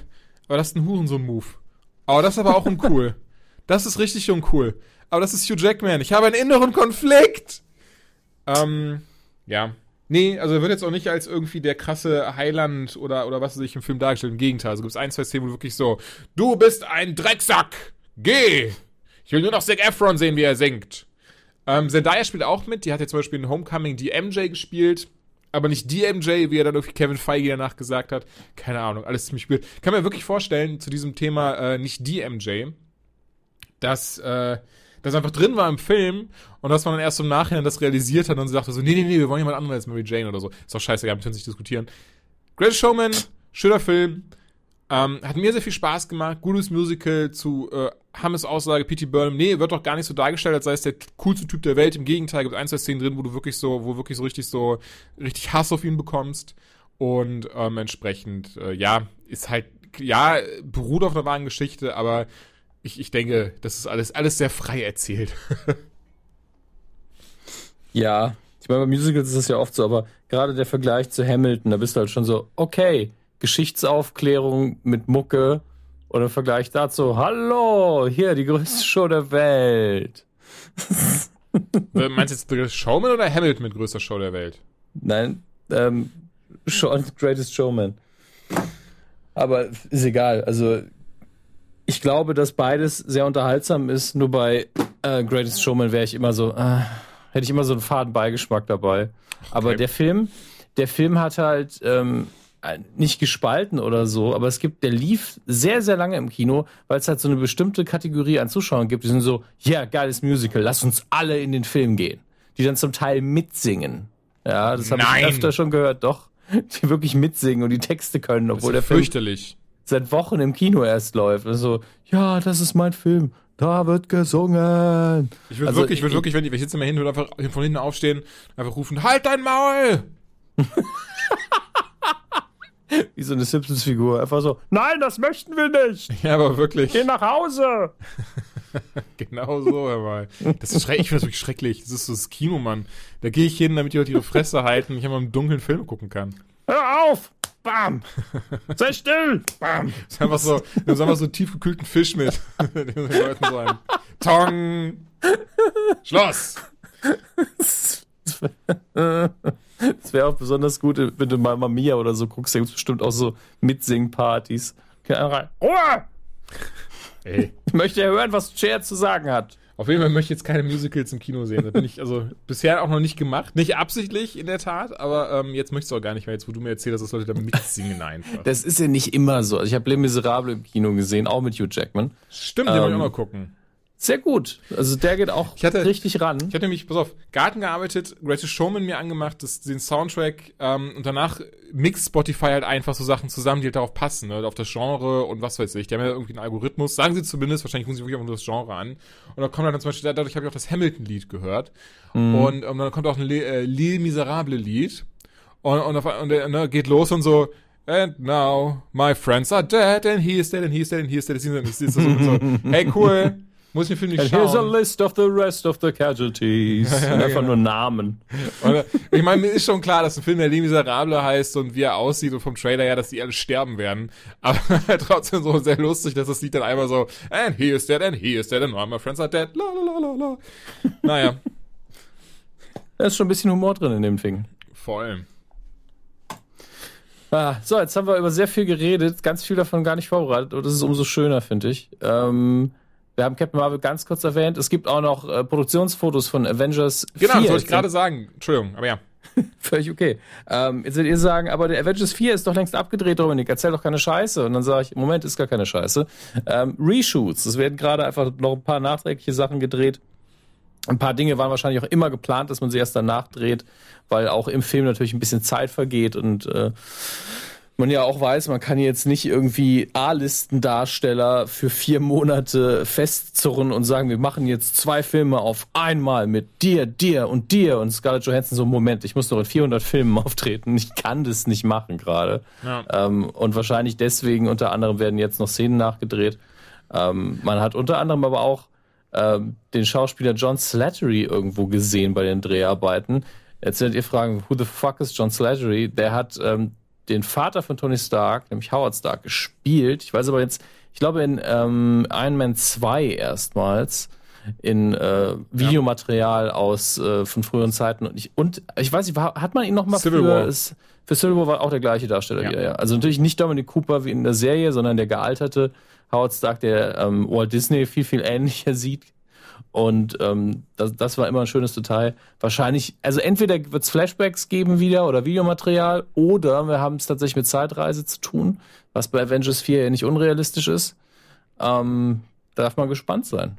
aber das ist ein Hurensohn-Move. Oh, das ist aber auch uncool. Das ist richtig uncool. Aber das ist Hugh Jackman. Ich habe einen inneren Konflikt. Ähm, ja. Nee, also er wird jetzt auch nicht als irgendwie der krasse Heiland oder, oder was sich im Film dargestellt. Im Gegenteil. Also gibt es ein, zwei Szenen, wo wirklich so, du bist ein Drecksack! Geh! Ich will nur noch Zac Efron sehen, wie er singt. Ähm, Zendaya spielt auch mit. Die hat jetzt zum Beispiel in Homecoming die MJ gespielt. Aber nicht die MJ, wie er dann irgendwie Kevin Feige danach gesagt hat. Keine Ahnung, alles ziemlich blöd. Kann mir wirklich vorstellen, zu diesem Thema äh, nicht die MJ, dass äh, das einfach drin war im Film und dass man dann erst im Nachhinein das realisiert hat und sagte so, nee, nee, nee, wir wollen jemand anderes als Mary Jane oder so. Ist doch scheißegal, wir können nicht diskutieren. Great Showman, schöner Film, ähm, hat mir sehr viel Spaß gemacht, gutes Musical zu äh, Hammes Aussage, P.T. Burnham, nee, wird doch gar nicht so dargestellt, als sei es der coolste Typ der Welt. Im Gegenteil, gibt ein, zwei Szenen drin, wo du wirklich so, wo wirklich so richtig so, richtig Hass auf ihn bekommst. Und ähm, entsprechend, äh, ja, ist halt, ja, beruht auf einer wahren Geschichte, aber ich, ich denke, das ist alles, alles sehr frei erzählt. (laughs) ja, ich meine, bei Musicals ist das ja oft so, aber gerade der Vergleich zu Hamilton, da bist du halt schon so, okay, Geschichtsaufklärung mit Mucke oder im Vergleich dazu, hallo, hier, die größte Show der Welt. Äh, meinst du jetzt The Showman oder Hamilton mit größter Show der Welt? Nein, ähm, Show, Greatest Showman. Aber ist egal, also ich glaube, dass beides sehr unterhaltsam ist. Nur bei äh, Greatest Showman wäre ich immer so, äh, hätte ich immer so einen faden Beigeschmack dabei. Okay. Aber der Film, der Film hat halt ähm, nicht gespalten oder so, aber es gibt, der lief sehr, sehr lange im Kino, weil es halt so eine bestimmte Kategorie an Zuschauern gibt, die sind so, ja, yeah, geiles Musical, lass uns alle in den Film gehen. Die dann zum Teil mitsingen. Ja, das habe ich öfter schon gehört, doch. Die wirklich mitsingen und die Texte können, obwohl der Film seit Wochen im Kino erst läuft. Also, ja, das ist mein Film. Da wird gesungen. Ich würde also, wirklich, ich würde wirklich, wenn ich, wenn ich sitze mal hin, würde einfach von hinten aufstehen, einfach rufen, halt dein Maul! (laughs) (laughs) Wie so eine Simpsons-Figur. Einfach so, nein, das möchten wir nicht. Ja, aber wirklich. Geh nach Hause. (laughs) genau so, Herr Mal. Das ist schrecklich, ich finde das wirklich schrecklich. Das ist so das Kino, Mann. Da gehe ich hin, damit die Leute ihre Fresse halten und ich immer im dunklen Film gucken kann. Hör auf! Bam! Sei still! Bam! (laughs) Das ist einfach so, haben einfach so tiefgekühlten Fisch mit. den Leuten sagen. Tong! Schloss! (laughs) Das wäre auch besonders gut, wenn du mal Mamma Mia oder so guckst, da gibt es bestimmt auch so Mitsingpartys. Ruhe! Ey. Ich möchte ja hören, was Cher zu sagen hat. Auf jeden Fall möchte ich jetzt keine Musicals im Kino sehen. Da bin ich also bisher auch noch nicht gemacht. Nicht absichtlich in der Tat, aber ähm, jetzt möchte ich es auch gar nicht mehr, jetzt wo du mir erzählst, dass Leute da mitsingen einfach. Das ist ja nicht immer so. Also ich habe Les Miserables im Kino gesehen, auch mit Hugh Jackman. Stimmt, ähm, den wollte ich auch mal gucken. Sehr gut. Also der geht auch ich hatte, richtig ran. Ich hatte nämlich, pass auf, Garten gearbeitet, Greatest Showman mir angemacht, das, den Soundtrack ähm, und danach mixt Spotify halt einfach so Sachen zusammen, die halt darauf passen, ne, auf das Genre und was weiß ich. Die haben ja irgendwie einen Algorithmus, sagen sie zumindest, wahrscheinlich gucken sie wirklich auch nur das Genre an. Und da kommt dann zum Beispiel, dadurch habe ich auch das Hamilton-Lied gehört. Mhm. Und, und dann kommt auch ein Le, äh, Lil Miserable-Lied. Und, und, auf, und, und ne, geht los und so, And now my friends are dead and he is dead and he is dead and he is dead. Das ist so, so, hey cool, (laughs) muss ich Film nicht And schauen. Here's a list of the rest of the casualties. (laughs) Ja, ja, einfach genau. nur Namen. Und, ich meine, mir ist schon klar, dass ein Film der Les Miserable heißt und wie er aussieht und vom Trailer her, dass die alle sterben werden. Aber (laughs) trotzdem so sehr lustig, dass das Lied dann einmal so And he is dead and he is dead and all my friends are dead. La la la la Naja. Da ist schon ein bisschen Humor drin in dem Ding. Voll. Ah, so, jetzt haben wir über sehr viel geredet, ganz viel davon gar nicht vorbereitet und das ist umso schöner, finde ich. Ähm, wir haben Captain Marvel ganz kurz erwähnt. Es gibt auch noch äh, Produktionsfotos von Avengers genau, 4. Genau, soll ich gerade sagen. Entschuldigung, aber ja. (laughs) Völlig okay. Ähm, jetzt werdet ihr sagen, aber der Avengers 4 ist doch längst abgedreht, Dominik. Erzähl doch keine Scheiße. Und dann sage ich, im Moment ist gar keine Scheiße. Ähm, Reshoots. Es werden gerade einfach noch ein paar nachträgliche Sachen gedreht. Ein paar Dinge waren wahrscheinlich auch immer geplant, dass man sie erst danach dreht, weil auch im Film natürlich ein bisschen Zeit vergeht und äh, man ja auch weiß, man kann jetzt nicht irgendwie A-Listendarsteller für vier Monate festzurren und sagen, wir machen jetzt zwei Filme auf einmal mit dir, dir und dir und Scarlett Johansson so, Moment, ich muss doch in 400 Filmen (laughs) auftreten, ich kann das nicht machen gerade. Ja. Ähm, und wahrscheinlich deswegen unter anderem werden jetzt noch Szenen nachgedreht. Ähm, man hat unter anderem aber auch ähm, den Schauspieler John Slattery irgendwo gesehen bei den Dreharbeiten. Jetzt werdet ihr fragen, who the fuck is John Slattery? Der hat ähm, den Vater von Tony Stark, nämlich Howard Stark, gespielt. Ich weiß aber jetzt, ich glaube in ähm, Iron Man 2 erstmals. in äh, Videomaterial aus äh, von früheren Zeiten. Und ich, und ich weiß nicht, hat man ihn noch mal Civil für, War. Ist, für Civil War war auch der gleiche Darsteller ja. wieder, ja. Also natürlich nicht Dominic Cooper wie in der Serie, sondern der gealterte Howard Stark, der ähm, Walt Disney viel, viel ähnlicher sieht. Und ähm, das, das war immer ein schönes Detail. Wahrscheinlich, also entweder wird es Flashbacks geben wieder oder Videomaterial, oder wir haben es tatsächlich mit Zeitreise zu tun, was bei Avengers 4 ja nicht unrealistisch ist. Ähm, darf man gespannt sein.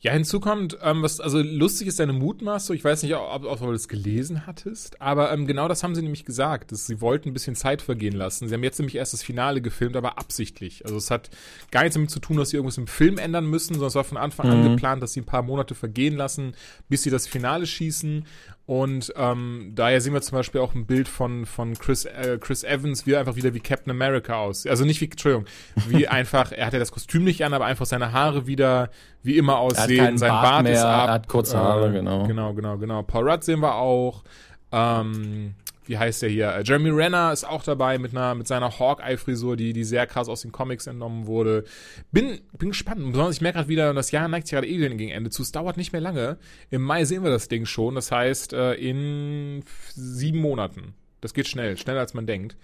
Ja, hinzu kommt, ähm, was also lustig ist deine Mutmaßung. Ich weiß nicht, ob, ob du das gelesen hattest, aber ähm, genau das haben sie nämlich gesagt, dass sie wollten ein bisschen Zeit vergehen lassen. Sie haben jetzt nämlich erst das Finale gefilmt, aber absichtlich. Also es hat gar nichts damit zu tun, dass sie irgendwas im Film ändern müssen, sondern es war von Anfang mhm. an geplant, dass sie ein paar Monate vergehen lassen, bis sie das Finale schießen. Und ähm, daher sehen wir zum Beispiel auch ein Bild von, von Chris, äh, Chris Evans, wie er einfach wieder wie Captain America aus. Also nicht wie, Entschuldigung, wie (laughs) einfach, er hat ja das Kostüm nicht an, aber einfach seine Haare wieder wie immer aussehen. Sein Bart, Bart mehr, ist ab. Er hat kurze Haare, äh, genau. Genau, genau, genau. Paul Rudd sehen wir auch. Ähm, wie heißt der hier? Äh, Jeremy Renner ist auch dabei mit einer mit seiner Hawkeye-Frisur, die, die sehr krass aus den Comics entnommen wurde. Bin, bin gespannt. Besonders ich merke gerade wieder, das Jahr neigt sich gerade eh gegen Ende zu. Es dauert nicht mehr lange. Im Mai sehen wir das Ding schon. Das heißt, äh, in sieben Monaten. Das geht schnell, schneller als man denkt.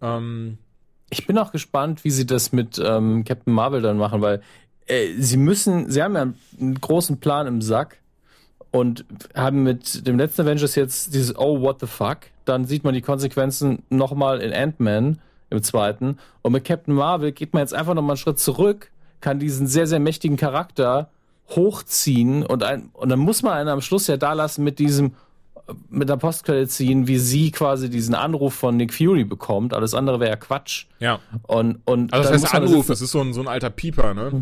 Ähm, ich bin auch gespannt, wie sie das mit ähm, Captain Marvel dann machen, weil äh, sie müssen, sie haben ja einen großen Plan im Sack und haben mit dem letzten Avengers jetzt dieses Oh, what the fuck? Dann sieht man die Konsequenzen nochmal in Ant-Man im zweiten. Und mit Captain Marvel geht man jetzt einfach nochmal einen Schritt zurück, kann diesen sehr, sehr mächtigen Charakter hochziehen und, ein, und dann muss man einen am Schluss ja da lassen mit diesem, mit der Postcredit ziehen, wie sie quasi diesen Anruf von Nick Fury bekommt. Alles andere wäre ja Quatsch. Ja. Und, und also das heißt Anruf, das ist so ein, so ein alter Pieper, ne?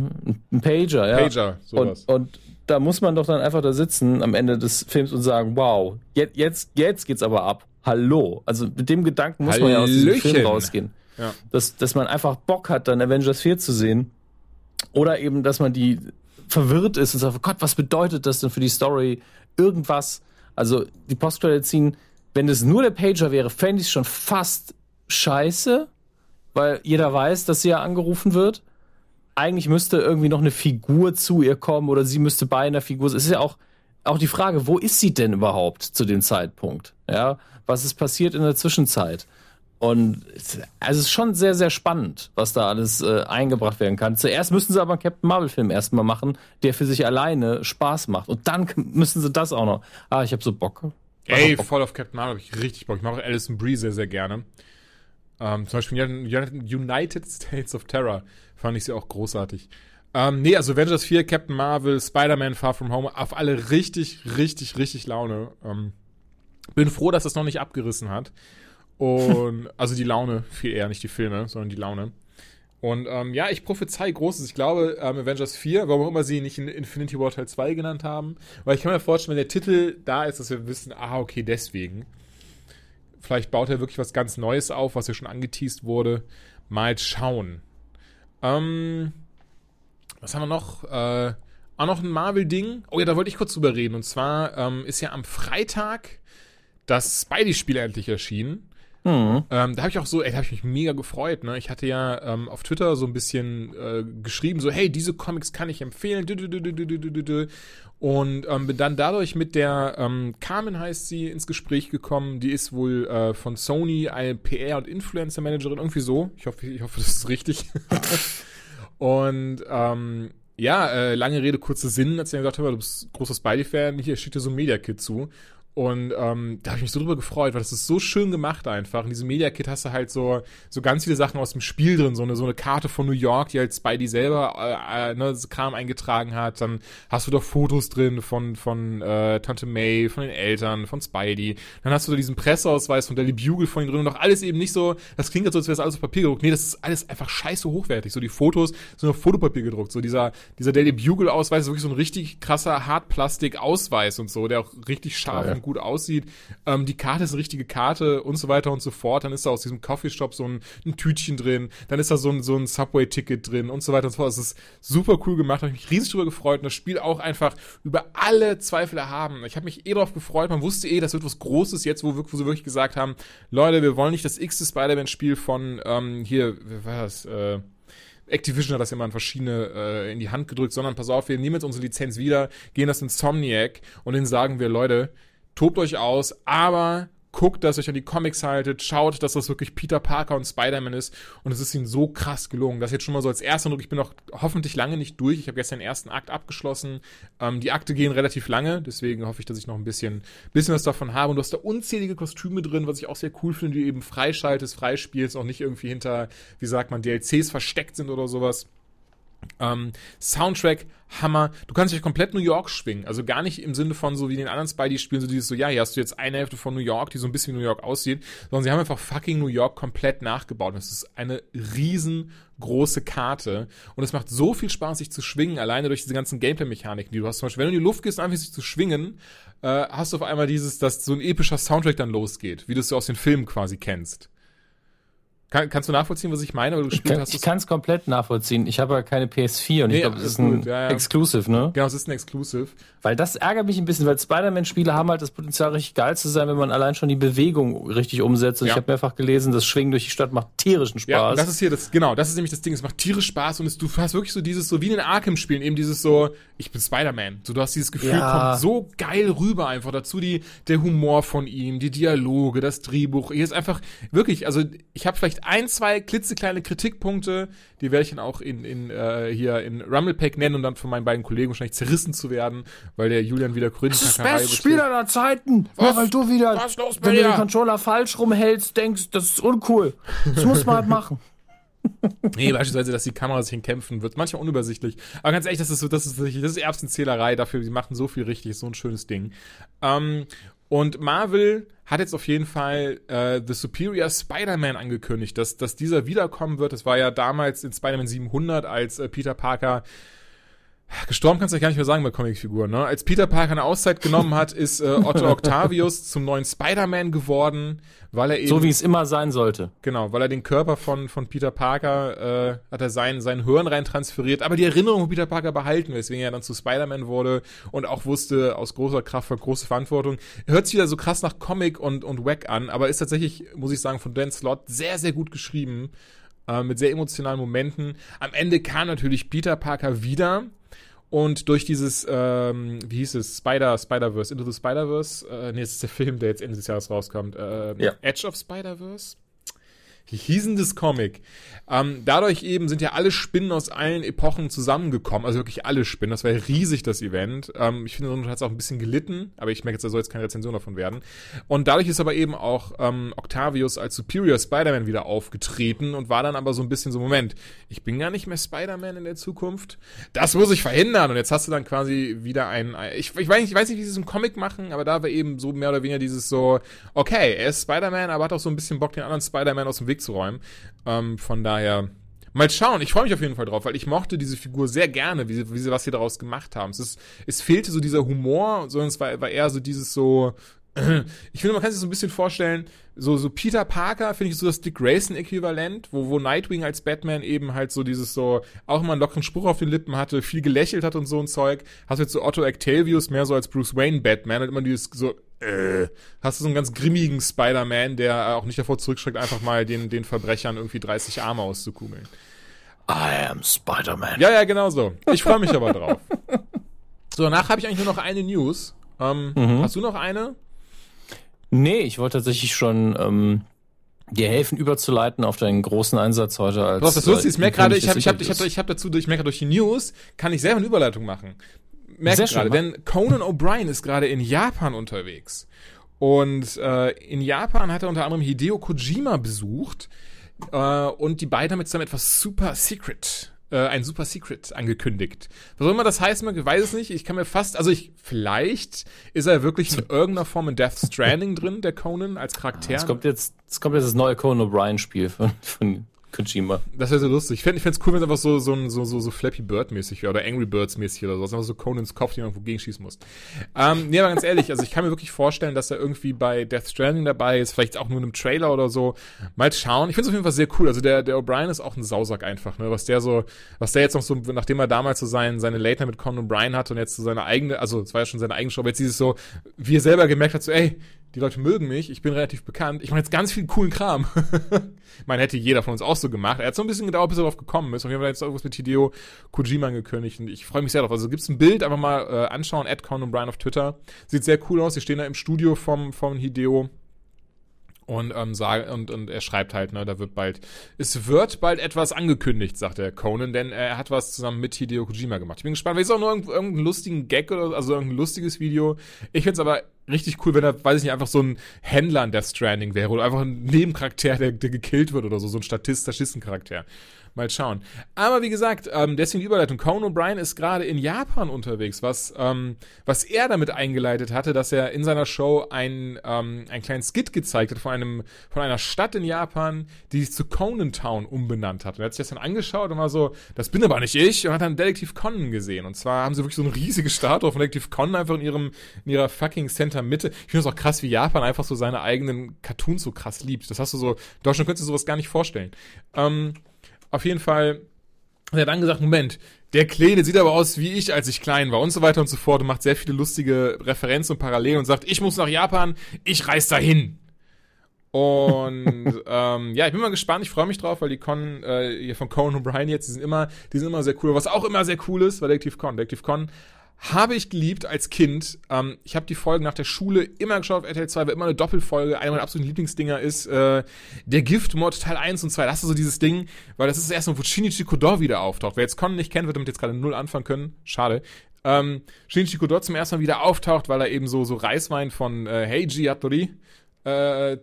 Ein Pager, ja. Pager, sowas. Und, und da muss man doch dann einfach da sitzen am Ende des Films und sagen, wow, jetzt, jetzt, jetzt geht's aber ab. Hallo. Also mit dem Gedanken muss Hallöchen. man ja aus diesem Film rausgehen. Ja. Dass, dass man einfach Bock hat, dann Avengers 4 zu sehen. Oder eben, dass man die verwirrt ist und sagt, oh Gott, was bedeutet das denn für die Story? Irgendwas. Also die Postcredit ziehen, wenn es nur der Pager wäre, fände ich es schon fast scheiße, weil jeder weiß, dass sie ja angerufen wird eigentlich müsste irgendwie noch eine Figur zu ihr kommen oder sie müsste bei einer Figur. Es ist ja auch, auch die Frage, wo ist sie denn überhaupt zu dem Zeitpunkt? Ja, was ist passiert in der Zwischenzeit? Und also es ist schon sehr, sehr spannend, was da alles äh, eingebracht werden kann. Zuerst müssen sie aber einen Captain Marvel-Film erstmal machen, der für sich alleine Spaß macht. Und dann müssen sie das auch noch. Ah, ich habe so Bock. Ey, Bock. voll auf Captain Marvel habe ich richtig Bock. Ich mache auch Alison Brie sehr, sehr gerne. Ähm, zum Beispiel United States of Terror fand ich sie auch großartig. Ähm, nee, also Avengers 4, Captain Marvel, Spider-Man Far From Home, auf alle richtig, richtig, richtig Laune. Ähm, bin froh, dass das noch nicht abgerissen hat. Und, (laughs) also die Laune, viel eher, nicht die Filme, sondern die Laune. Und ähm, ja, ich prophezei Großes. Ich glaube, ähm, Avengers 4, warum auch immer sie nicht in Infinity War Teil 2 genannt haben, weil ich kann mir vorstellen, wenn der Titel da ist, dass wir wissen, ah, okay, deswegen. Vielleicht baut er wirklich was ganz Neues auf, was ja schon angeteased wurde. Mal schauen. Ähm, was haben wir noch? Äh, auch noch ein Marvel-Ding. Oh ja, da wollte ich kurz drüber reden. Und zwar ähm, ist ja am Freitag das Spidey-Spiel endlich erschienen. Mhm. Ähm, da habe ich auch so, ey, da habe ich mich mega gefreut. Ne? Ich hatte ja ähm, auf Twitter so ein bisschen äh, geschrieben, so, hey, diese Comics kann ich empfehlen. Und ähm, bin dann dadurch mit der ähm, Carmen heißt sie ins Gespräch gekommen. Die ist wohl äh, von Sony eine PR- und Influencer-Managerin, irgendwie so. Ich hoffe, ich hoffe, das ist richtig. (laughs) und ähm, ja, äh, lange Rede, kurzer Sinn, als er gesagt hat, du bist großer Spidey-Fan, hier schickt dir so ein Media-Kit zu. Und ähm, da habe ich mich so drüber gefreut, weil das ist so schön gemacht einfach. In diesem Media Kit hast du halt so, so ganz viele Sachen aus dem Spiel drin, so eine, so eine Karte von New York, die halt Spidey selber äh, äh, ne, Kram eingetragen hat. Dann hast du doch Fotos drin von, von äh, Tante May, von den Eltern, von Spidey. Dann hast du da diesen Presseausweis von Daily Bugle von ihnen drin und doch alles eben nicht so, das klingt jetzt so, als wäre das alles auf Papier gedruckt. Nee, das ist alles einfach scheiße hochwertig. So die Fotos sind auf Fotopapier gedruckt. So dieser, dieser Daily Bugle-Ausweis ist wirklich so ein richtig krasser Hartplastik-Ausweis und so, der auch richtig scharf ja, ja gut aussieht. Ähm, die Karte ist eine richtige Karte und so weiter und so fort. Dann ist da aus diesem Coffeeshop so ein, ein Tütchen drin. Dann ist da so ein, so ein Subway-Ticket drin und so weiter und so fort. Das ist super cool gemacht. Habe mich riesig drüber gefreut. Und das Spiel auch einfach über alle Zweifel erhaben. Ich habe mich eh darauf gefreut. Man wusste eh, das wird was Großes jetzt, wo, wo sie wirklich gesagt haben, Leute, wir wollen nicht das x-te Spider-Man-Spiel von ähm, hier, was war das? Äh, Activision hat das immer an verschiedene äh, in die Hand gedrückt, sondern pass auf, wir nehmen jetzt unsere Lizenz wieder, gehen das Insomniac und denen sagen wir, Leute, tobt euch aus, aber guckt, dass ihr euch an die Comics haltet, schaut, dass das wirklich Peter Parker und Spider-Man ist und es ist ihnen so krass gelungen. Das jetzt schon mal so als erster Eindruck. Ich bin noch hoffentlich lange nicht durch. Ich habe gestern den ersten Akt abgeschlossen. Ähm, die Akte gehen relativ lange, deswegen hoffe ich, dass ich noch ein bisschen, bisschen was davon habe. Und du hast da unzählige Kostüme drin, was ich auch sehr cool finde, die eben freischaltest, freispielst, auch nicht irgendwie hinter, wie sagt man, DLCs versteckt sind oder sowas. Ähm, Soundtrack, Hammer. Du kannst dich komplett New York schwingen. Also gar nicht im Sinne von so wie den anderen Spidey-Spielen, so dieses so, ja, hier hast du jetzt eine Hälfte von New York, die so ein bisschen wie New York aussieht, sondern sie haben einfach fucking New York komplett nachgebaut. Das ist eine riesengroße Karte. Und es macht so viel Spaß, sich zu schwingen, alleine durch diese ganzen Gameplay-Mechaniken, die du hast. Zum Beispiel, wenn du in die Luft gehst einfach sich zu schwingen, äh, hast du auf einmal dieses, dass so ein epischer Soundtrack dann losgeht, wie du es so aus den Filmen quasi kennst. Kann, kannst du nachvollziehen, was ich meine? Weil du gespielt ich kann, hast, ich kann es komplett nachvollziehen. Ich habe ja keine PS4 und nee, ich glaube, es ist ein ja, ja. Exclusive, ne? Genau, es ist ein Exclusive. Weil das ärgert mich ein bisschen, weil Spider-Man-Spiele haben halt das Potenzial, richtig geil zu sein, wenn man allein schon die Bewegung richtig umsetzt. Und ja. ich habe mehrfach gelesen, das Schwingen durch die Stadt macht tierischen Spaß. Ja, das ist hier das, genau, das ist nämlich das Ding. Es macht tierisch Spaß und es, du hast wirklich so dieses, so wie in den Arkham-Spielen, eben dieses so, ich bin Spider-Man. So, du hast dieses Gefühl, kommt so geil rüber einfach. Dazu die, der Humor von ihm, die Dialoge, das Drehbuch. Hier ist einfach, wirklich, also ich habe vielleicht ein, zwei klitzekleine Kritikpunkte, die werde ich dann auch in, in äh, hier in Rumblepack nennen und dann von meinen beiden Kollegen wahrscheinlich zerrissen zu werden, weil der Julian wieder grün Das ist beste Spiel aller Zeiten. Was? Ja, weil du wieder, Was los wenn du den Controller falsch rumhältst, denkst, das ist uncool. Das muss man halt machen. (laughs) (laughs) nee, beispielsweise, dass die Kamera sich Kämpfen wird. Manchmal unübersichtlich. Aber ganz ehrlich, das ist so, das ist, das ist Erbsenzählerei dafür. Sie machen so viel richtig, so ein schönes Ding. Ähm, und Marvel hat jetzt auf jeden Fall äh, The Superior Spider-Man angekündigt, dass, dass dieser wiederkommen wird. Das war ja damals in Spider-Man 700, als äh, Peter Parker Gestorben kannst du ja gar nicht mehr sagen bei Comicfiguren, ne? Als Peter Parker eine Auszeit genommen hat, ist äh, (laughs) Otto Octavius zum neuen Spider-Man geworden, weil er eben. So wie es immer sein sollte. Genau, weil er den Körper von, von Peter Parker, äh, hat er sein, sein Hirn rein transferiert, aber die Erinnerung von Peter Parker behalten, weswegen er dann zu Spider-Man wurde und auch wusste, aus großer Kraft für große Verantwortung. Hört sich wieder so krass nach Comic und, und Wack an, aber ist tatsächlich, muss ich sagen, von Dan Slott sehr, sehr gut geschrieben. Äh, mit sehr emotionalen Momenten. Am Ende kam natürlich Peter Parker wieder und durch dieses, ähm, wie hieß es, Spider, Spider-Verse, Into the Spider-Verse, äh, nee, das ist der Film, der jetzt Ende des Jahres rauskommt, äh, ja. Edge of Spider-Verse? Das Comic? Ähm, dadurch eben sind ja alle Spinnen aus allen Epochen zusammengekommen, also wirklich alle Spinnen. Das war ja riesig, das Event. Ähm, ich finde, hat es auch ein bisschen gelitten, aber ich merke jetzt, da soll jetzt keine Rezension davon werden. Und dadurch ist aber eben auch ähm, Octavius als Superior Spider-Man wieder aufgetreten und war dann aber so ein bisschen so, Moment, ich bin gar nicht mehr Spider-Man in der Zukunft. Das muss ich verhindern. Und jetzt hast du dann quasi wieder ein, ich, ich, weiß, nicht, ich weiß nicht, wie sie es im Comic machen, aber da war eben so mehr oder weniger dieses so, okay, er ist Spider-Man, aber hat auch so ein bisschen Bock, den anderen Spider-Man aus dem Weg zu räumen. Ähm, von daher, mal schauen. Ich freue mich auf jeden Fall drauf, weil ich mochte diese Figur sehr gerne, wie sie, wie sie was sie daraus gemacht haben. Es, ist, es fehlte so dieser Humor, sondern es war, war eher so dieses so, (clears throat) ich finde, man kann sich so ein bisschen vorstellen, so, so Peter Parker finde ich so das Dick Grayson-Äquivalent, wo, wo Nightwing als Batman eben halt so dieses so, auch immer einen lockeren Spruch auf den Lippen hatte, viel gelächelt hat und so ein Zeug. Hast du jetzt so Otto Octavius mehr so als Bruce Wayne Batman, hat immer dieses so, äh, hast du so einen ganz grimmigen Spider-Man, der auch nicht davor zurückschreckt, einfach mal den, den Verbrechern irgendwie 30 Arme auszukugeln. I am Spider-Man. Ja, ja, genau so. Ich freue mich aber drauf. (laughs) So, danach habe ich eigentlich nur noch eine News. Ähm, mhm. Hast du noch eine? Nee, ich wollte tatsächlich schon ähm, dir helfen, überzuleiten auf deinen großen Einsatz heute als. Was das lustig ist, ich merke gerade, ich habe ich hab, ich hab, ich hab dazu, ich merke durch die News, kann ich selber eine Überleitung machen. Merke gerade, denn Conan O'Brien ist gerade in Japan unterwegs. Und äh, in Japan hat er unter anderem Hideo Kojima besucht. Äh, und die beiden haben jetzt dann etwas super secret äh, ein Super Secret angekündigt. Was auch immer das heißt, man weiß es nicht. Ich kann mir fast, also ich, vielleicht ist er wirklich in irgendeiner Form in Death Stranding drin, der Conan, als Charakter. Es kommt jetzt, es kommt jetzt das neue Conan O'Brien Spiel von, von Kojima. Das wäre so lustig. Ich fände es cool, wenn es einfach so, so, so, so, so Flappy Bird-mäßig wäre oder Angry Birds-mäßig oder so. Einfach so Conans Kopf, den man irgendwo gegenschießen muss. Ähm, nee, aber ganz ehrlich, also ich kann mir wirklich vorstellen, dass er irgendwie bei Death Stranding dabei ist, vielleicht auch nur in einem Trailer oder so. Mal schauen. Ich finde es auf jeden Fall sehr cool. Also der, der O'Brien ist auch ein Sausack einfach, ne? Was der so, was der jetzt noch so, nachdem er damals so sein, seine Late mit Conan O'Brien hat und jetzt so seine eigene, also es war ja schon seine eigene Show, aber jetzt dieses so, wie er selber gemerkt hat, so, ey, die Leute mögen mich, ich bin relativ bekannt, ich mache jetzt ganz viel coolen Kram. (laughs) Man hätte jeder von uns auch so gemacht. Er hat so ein bisschen gedauert, bis er darauf gekommen ist. Und wir haben jetzt irgendwas mit Hideo Kojima angekündigt und ich freue mich sehr drauf. Also gibt's ein Bild, einfach mal äh, anschauen, Ed Con und Brian auf Twitter. Sieht sehr cool aus. Sie stehen da im Studio vom, vom Hideo und, ähm, sag, und, und er schreibt halt, ne, da wird bald, es wird bald etwas angekündigt, sagt der Conan, denn er hat was zusammen mit Hideo Kojima gemacht. Ich bin gespannt, vielleicht ist auch nur irgendein, irgendeinen lustigen Gag oder, also irgendein lustiges Video. Ich find's aber richtig cool, wenn er, weiß ich nicht, einfach so ein Händler in Death Stranding wäre oder einfach ein Nebencharakter, der, der gekillt wird oder so, so ein Statist, Statistencharakter. Mal schauen. Aber wie gesagt, ähm, deswegen die Überleitung. Conan O'Brien ist gerade in Japan unterwegs, was, ähm, was er damit eingeleitet hatte, dass er in seiner Show ein, ähm, einen kleinen Skit gezeigt hat von, einem, von einer Stadt in Japan, die sich zu Conan Town umbenannt hat. Und er hat sich das dann angeschaut und war so, das bin aber nicht ich, und hat dann Detektiv Conan gesehen. Und zwar haben sie wirklich so eine riesige Statue von Detektiv Conan einfach in ihrem, in ihrer fucking Center Mitte. Ich finde es auch krass, wie Japan einfach so seine eigenen Cartoons so krass liebt. Das hast du so, Deutschland könntest du sowas gar nicht vorstellen. Ähm, auf jeden Fall hat er dann gesagt, Moment, der Kleine sieht aber aus wie ich, als ich klein war und so weiter und so fort und macht sehr viele lustige Referenzen und Parallelen und sagt, ich muss nach Japan, ich reise dahin. Und (laughs) ähm, ja, ich bin mal gespannt, ich freue mich drauf, weil die Con äh, hier von Conan O'Brien jetzt, die sind immer, die sind immer sehr cool. Was auch immer sehr cool ist, war Detective Con. Detective Con habe ich geliebt als Kind. Ähm, ich habe die Folgen nach der Schule immer geschaut auf RTL 2, weil immer eine Doppelfolge. Eine meiner absoluten Lieblingsdinger ist äh, der Giftmord Teil 1 und 2. Das ist so dieses Ding, weil das ist das erste Mal, wo Shinichi Kodor wieder auftaucht. Wer jetzt Con nicht kennt, wird damit jetzt gerade null anfangen können. Schade. Ähm, Shinichi Kodor zum ersten Mal wieder auftaucht, weil er eben so, so Reiswein von äh, Heiji Yatori äh,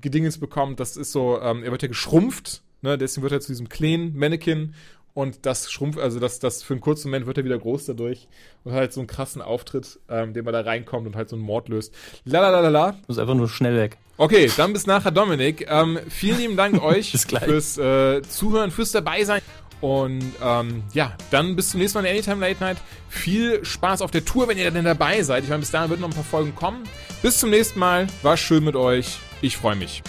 Gedingens bekommt. Das ist so, ähm, er wird ja geschrumpft. Ne, deswegen wird er zu diesem kleinen Mannequin und das schrumpft, also das, das für einen kurzen Moment wird er wieder groß dadurch und hat halt so einen krassen Auftritt, ähm, den man da reinkommt und halt so einen Mord löst. Lalalala. Muss einfach nur schnell weg. Okay, dann bis nachher, Dominik. Ähm, vielen lieben Dank (laughs) euch fürs äh, Zuhören, fürs Dabeisein. Und ähm, ja, dann bis zum nächsten Mal in Anytime Late Night. Viel Spaß auf der Tour, wenn ihr denn dabei seid. Ich meine, bis dahin wird noch ein paar Folgen kommen. Bis zum nächsten Mal. War schön mit euch. Ich freue mich.